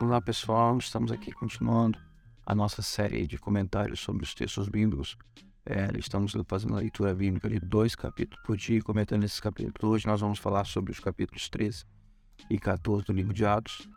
Olá pessoal, estamos aqui continuando a nossa série de comentários sobre os textos bíblicos. É, estamos fazendo a leitura bíblica de dois capítulos por dia, comentando esses capítulos. Hoje nós vamos falar sobre os capítulos 13 e 14 do livro de Atos.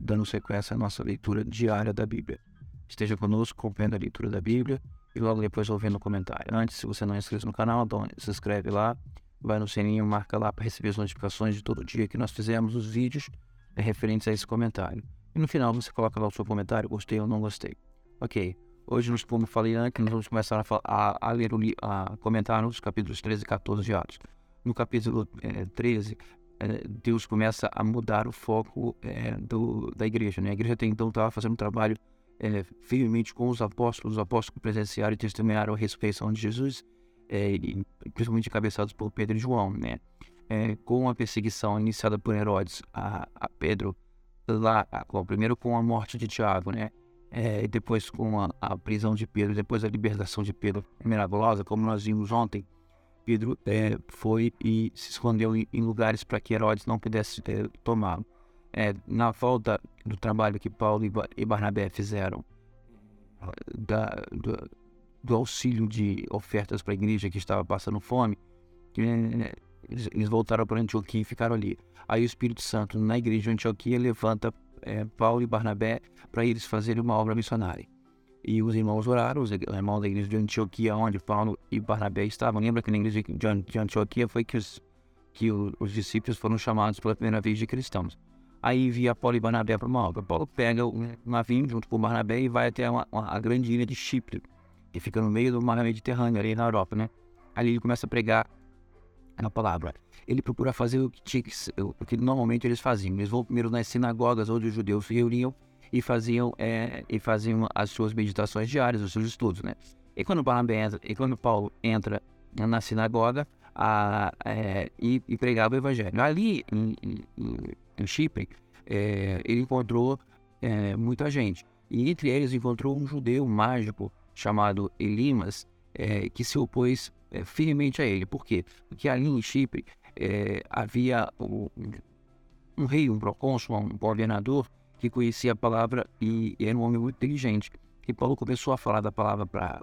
Dando sequência à nossa leitura diária da Bíblia. Esteja conosco, acompanhando a leitura da Bíblia e logo depois ouvindo o comentário. Antes, se você não é inscrito no canal, então se inscreve lá, vai no sininho, marca lá para receber as notificações de todo dia que nós fizemos os vídeos referentes a esse comentário. E no final você coloca lá o seu comentário, gostei ou não gostei. Ok, hoje, nos, como falei antes, nós vamos começar a, a, a ler, a comentar os capítulos 13 e 14 de Atos. No capítulo é, 13, é, Deus começa a mudar o foco é, do, da igreja. Né? A igreja até então estava fazendo um trabalho é, firmemente com os apóstolos, os apóstolos presenciaram e testemunharam a ressurreição de Jesus, é, e, principalmente encabeçados por Pedro e João. Né? É, com a perseguição iniciada por Herodes a, a Pedro, lá, com, primeiro com a morte de Tiago, né? É, e depois com a, a, prisão de Pedro, depois a libertação de Pedro miraculosa, como nós vimos ontem, Pedro é, foi e se escondeu em, em lugares para que Herodes não pudesse é, tomá-lo. É, na volta do trabalho que Paulo e Barnabé fizeram, da, do, do, auxílio de ofertas para a igreja que estava passando fome, é, eles, eles voltaram para Antioquia e ficaram ali. Aí o Espírito Santo, na igreja de Antioquia, levanta é, Paulo e Barnabé para eles fazerem uma obra missionária. E os irmãos oraram, os irmãos da igreja de Antioquia, onde Paulo e Barnabé estavam. Lembra que na igreja de Antioquia foi que os, que os discípulos foram chamados pela primeira vez de cristãos. Aí via Paulo e Barnabé para uma obra. Paulo pega um navio junto com Barnabé e vai até uma, uma, a grande ilha de Chipre, que fica no meio do mar Mediterrâneo, ali na Europa, né? Ali ele começa a pregar na palavra. Ele procura fazer o que, tinha o que normalmente eles faziam. Eles vão primeiro nas sinagogas onde os judeus se reuniam e faziam, é, e faziam as suas meditações diárias, os seus estudos, né? E quando, entra, e quando Paulo entra na sinagoga a, é, e, e, pregava o evangelho. Ali em, em, em Chipre, é, ele encontrou é, muita gente. E entre eles encontrou um judeu mágico chamado Elimas, é, que se opôs é, firmemente a ele. Por quê? Porque ali em Chipre é, havia um rei, um procônsul, um governador que conhecia a palavra e, e era um homem muito inteligente. E Paulo começou a falar da palavra para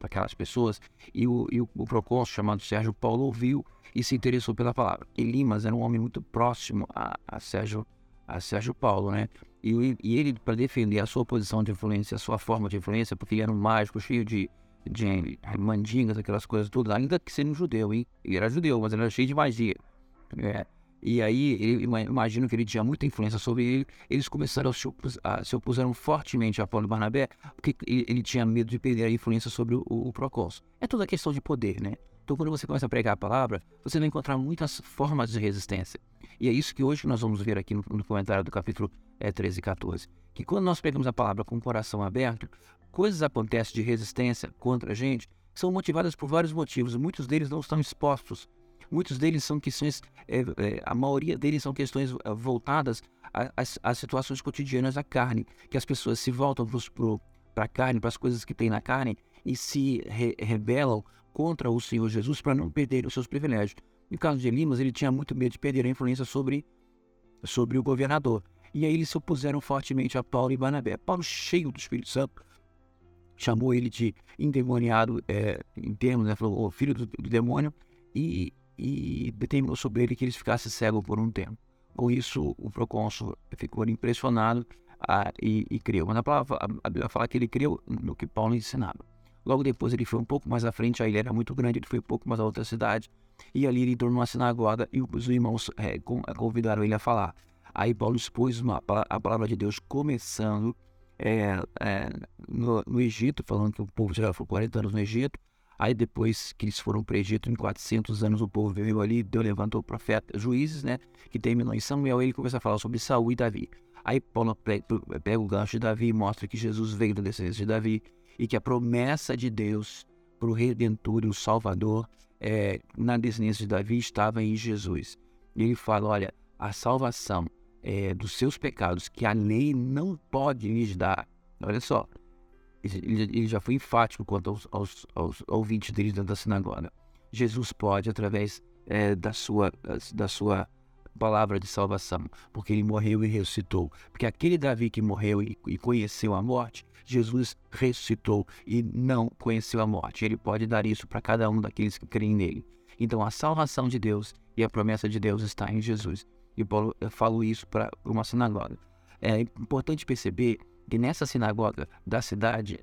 aquelas pessoas e o, e o, o procônsul chamado Sérgio Paulo ouviu e se interessou pela palavra. E Limas era um homem muito próximo a, a Sérgio a Sérgio Paulo, né? E, e ele, para defender a sua posição de influência, a sua forma de influência, porque ele era um mágico cheio de, de mandingas, aquelas coisas tudo, ainda que sendo um judeu, hein? Ele era judeu, mas ele era cheio de magia. É. E aí, ele, imagino que ele tinha muita influência sobre ele. Eles começaram a se, opus, a, se opuseram fortemente a Paulo Barnabé, porque ele, ele, tinha medo de perder a influência sobre o, o. É toda questão de poder, né? Então, quando você começa a pregar a palavra, você vai encontrar muitas formas de resistência. E é isso que hoje nós vamos ver aqui no, comentário do capítulo é, 13 e 14. Que quando nós pegamos a palavra com o coração aberto, coisas acontecem de resistência contra a gente são motivadas por vários motivos. Muitos deles não estão expostos. Muitos deles são questões, é, é, a maioria deles são questões voltadas às situações cotidianas da carne, que as pessoas se voltam para a carne, para as coisas que tem na carne e se re rebelam contra o Senhor Jesus para não perder os seus privilégios. No caso de Elimas, ele tinha muito medo de perder a influência sobre, sobre o governador. E aí eles se opuseram fortemente a Paulo e Barnabé. Paulo, cheio do Espírito Santo, chamou ele de endemoniado, é, em termos, né, falou, o filho do, do, demônio, e, e determinou sobre ele que ele ficasse cego por um tempo. Com isso, o procônsul ficou impressionado ah, e, e creu. Mas a palavra, a Bíblia fala que ele creu no que Paulo ensinava. Logo depois ele foi um pouco mais à frente, a ilha era muito grande, ele foi um pouco mais a outra cidade, e ali ele entrou numa sinagoga e os irmãos é, convidaram ele a falar. Aí Paulo expôs uma, a palavra de Deus começando é, é, no, no, Egito, falando que o povo já foi 40 anos no Egito. Aí depois que eles foram para o Egito, em 400 anos o povo veio ali, Deus levantou o profeta, juízes, né? Que terminou em Samuel, ele começa a falar sobre Saul e Davi. Aí Paulo pega o gancho de Davi e mostra que Jesus veio da descendência de Davi e que a promessa de Deus para o Redentor e o Salvador é, na descendência de Davi estava em Jesus. E ele fala: olha, a salvação é, dos seus pecados que a lei não pode lhes dar. Olha só, ele, já foi enfático quanto aos, aos, aos ouvintes dele dentro da sinagoga. Jesus pode, através é, da, sua, da sua palavra de salvação, porque ele morreu e ressuscitou. Porque aquele Davi que morreu e, e conheceu a morte, Jesus ressuscitou e não conheceu a morte. Ele pode dar isso para cada um daqueles que creem nele. Então a salvação de Deus e a promessa de Deus está em Jesus. E Paulo falou isso para uma sinagoga. É importante perceber que nessa sinagoga da cidade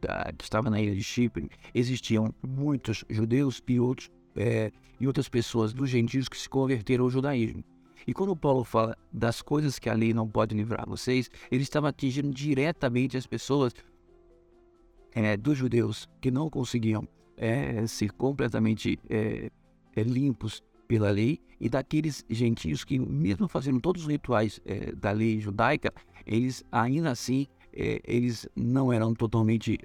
da, que estava na ilha de Chipre existiam muitos judeus e outros é, e outras pessoas dos gentios que se converteram ao judaísmo. E quando Paulo fala das coisas que a lei não pode livrar vocês, ele estava atingindo diretamente as pessoas é, dos judeus que não conseguiam é, ser completamente é, é limpos pela lei e daqueles gentios que, mesmo fazendo todos os rituais é, da lei judaica, eles ainda assim é, eles não eram totalmente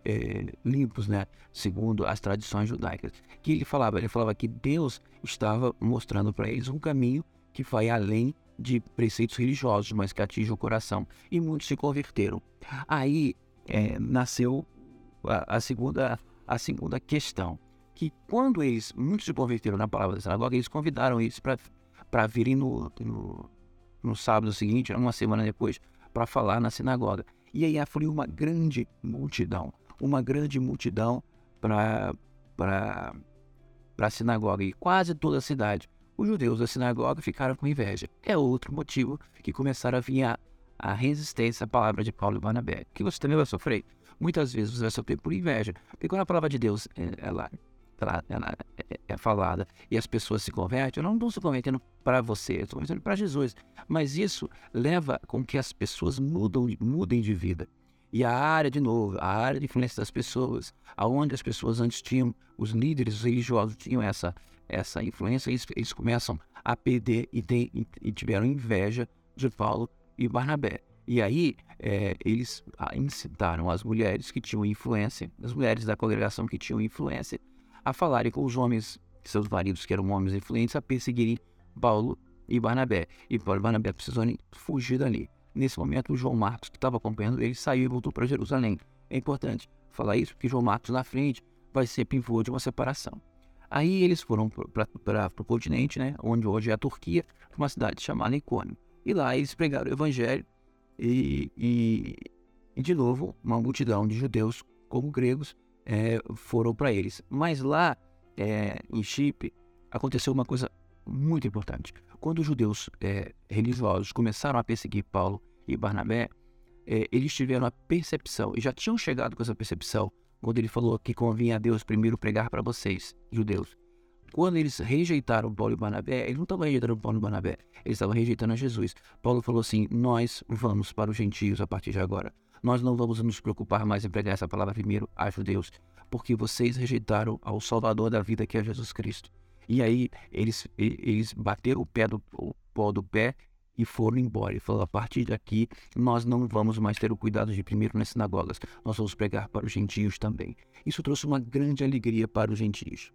limpos, né? Segundo as tradições judaicas. Que ele falava, ele falava que Deus estava mostrando para eles um caminho que vai além de preceitos religiosos, mas que atinge o coração. E muitos se converteram. Aí é, nasceu a, a, segunda a segunda questão, que quando eles muitos se converteram na palavra da sinagoga, eles convidaram eles para virem no, no, no sábado seguinte, uma semana depois, para falar na sinagoga. E aí afluiu uma grande multidão, uma grande multidão para a sinagoga, e quase toda a cidade. Os judeus da sinagoga ficaram com inveja. É outro motivo que começaram a vir a, resistência à palavra de Paulo e Barnabé, que você também vai sofrer. Muitas vezes você vai sofrer por inveja, porque quando a palavra de Deus é, ela ela, ela é, é falada e as pessoas se convertem, eu não estou se convertendo para você, eu estou convertendo para Jesus. Mas isso leva com que as pessoas mudam, mudem de vida. E a área, de novo, a área de influência das pessoas, aonde as pessoas antes tinham, os líderes religiosos tinham essa, essa influência, eles, eles começam a perder e, e tiveram inveja de Paulo e Barnabé. E aí é, eles incitaram as mulheres que tinham influência, as mulheres da congregação que tinham influência, a falarem com os homens, seus maridos, que eram homens influentes, a perseguirem Paulo e Barnabé. E Paulo e Barnabé precisaram fugir dali. Nesse momento, o João Marcos, que estava acompanhando ele, saiu e voltou para Jerusalém. É importante falar isso, porque João Marcos, na frente, vai ser pivô de uma separação. Aí eles foram para o continente, né, onde hoje é a Turquia, uma cidade chamada Icônio. E lá eles pregaram o evangelho e, e, e, de novo, uma multidão de judeus como gregos é, foram para eles. Mas lá é, em Chipre aconteceu uma coisa muito importante. Quando os judeus é, religiosos começaram a perseguir Paulo e Barnabé, é, eles tiveram a percepção, e já tinham chegado com essa percepção, quando ele falou que convinha a Deus primeiro pregar para vocês, judeus. Quando eles rejeitaram Paulo e Barnabé, eles não estavam rejeitando Paulo e Barnabé, eles estavam rejeitando a Jesus. Paulo falou assim: Nós vamos para os gentios a partir de agora. Nós não vamos nos preocupar mais em pregar essa palavra primeiro a judeus, porque vocês rejeitaram ao Salvador da vida que é Jesus Cristo. E aí eles, eles bateram o pé do o pó do pé e foram embora. E falou: a partir daqui nós não vamos mais ter o cuidado de primeiro nas sinagogas, nós vamos pregar para os gentios também. Isso trouxe uma grande alegria para os gentios.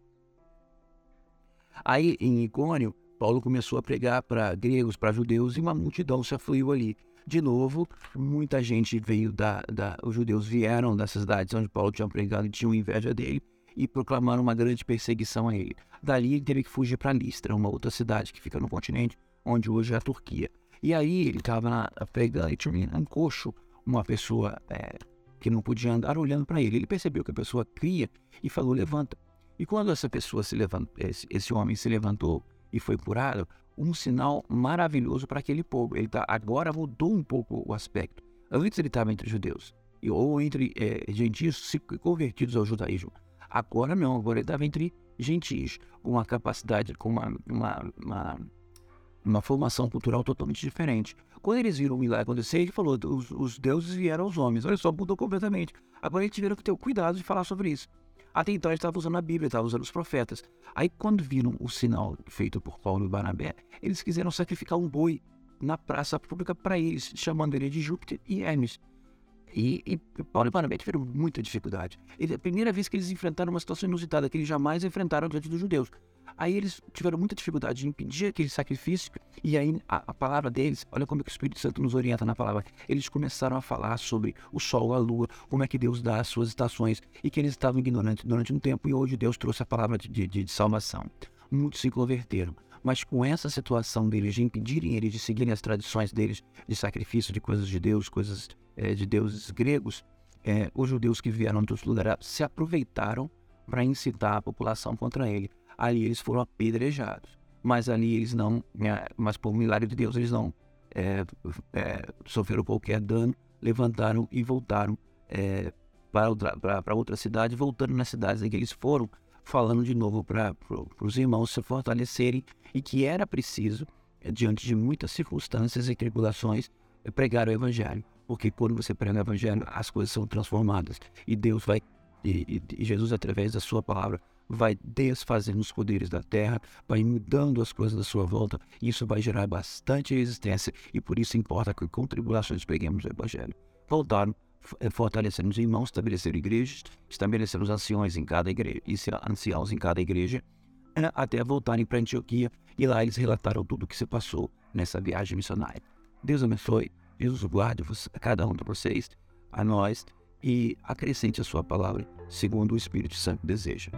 Aí em Icônio, Paulo começou a pregar para gregos, para judeus, e uma multidão se afluiu ali. De novo, muita gente veio da, da, Os judeus vieram das cidades onde Paulo tinha pregado e tinham inveja dele e proclamaram uma grande perseguição a ele. Dali ele teve que fugir para Listra, uma outra cidade que fica no continente, onde hoje é a Turquia. E aí ele estava pregando tinha um coxo, uma pessoa é, que não podia andar olhando para ele. Ele percebeu que a pessoa cria e falou: levanta. E quando essa pessoa se levantou, esse, esse homem se levantou e foi curado, um sinal maravilhoso para aquele povo. Ele tá, agora mudou um pouco o aspecto. Antes ele estava entre judeus ou entre é, gentios convertidos ao judaísmo. Agora não, agora ele estava entre gentios, com uma capacidade, com uma, uma, uma, uma, formação cultural totalmente diferente. Quando eles viram o milagre acontecer, ele falou: os, os deuses vieram aos homens. Olha só, mudou completamente. Agora eles tiveram que ter o cuidado de falar sobre isso. Até então ele estava usando a Bíblia, estava usando os profetas. Aí quando viram o sinal feito por Paulo e Barnabé, eles quiseram sacrificar um boi na praça pública para eles, chamando ele de Júpiter e Hermes. E, e Paulo e Barnabé tiveram muita dificuldade. Ele, a primeira vez que eles enfrentaram uma situação inusitada que eles jamais enfrentaram diante dos judeus. Aí eles tiveram muita dificuldade de impedir aquele sacrifício, e aí a, a, palavra deles, olha como é que o Espírito Santo nos orienta na palavra, eles começaram a falar sobre o sol, a lua, como é que Deus dá as suas estações, e que eles estavam ignorantes durante um tempo, e hoje Deus trouxe a palavra de, de, de salvação. muitos se converteram. Mas com essa situação deles de impedirem eles de seguirem as tradições deles de sacrifício de coisas de Deus, coisas é, de deuses gregos, é, os judeus que vieram dos lugares se aproveitaram para incitar a população contra ele. Ali eles foram apedrejados, mas ali eles não, é, mas por milagre de Deus eles não é, é, sofreram qualquer dano, levantaram e voltaram é, para, outra, para, para outra cidade, voltando nas cidades em que eles foram, falando de novo para, para os irmãos se fortalecerem e que era preciso, é, diante de muitas circunstâncias e tribulações, é, pregar o evangelho. Porque quando você prega o evangelho, as coisas são transformadas e Deus vai, e, e Jesus, através da sua palavra, vai desfazendo os poderes da terra, vai mudando as coisas da sua volta, e isso vai gerar bastante resistência, e por isso importa que com tribulações preguemos o Evangelho. Voltaram, eh, fortalecendo os irmãos, estabeleceram igrejas, estabeleceram os anciões em cada igreja, e anciãos em cada igreja, eh, até voltarem para Antioquia, e lá eles relataram tudo o que se passou nessa viagem missionária. Deus abençoe, Jesus guarde a cada um de vocês, a nós, e acrescente a sua palavra, segundo o Espírito Santo deseja.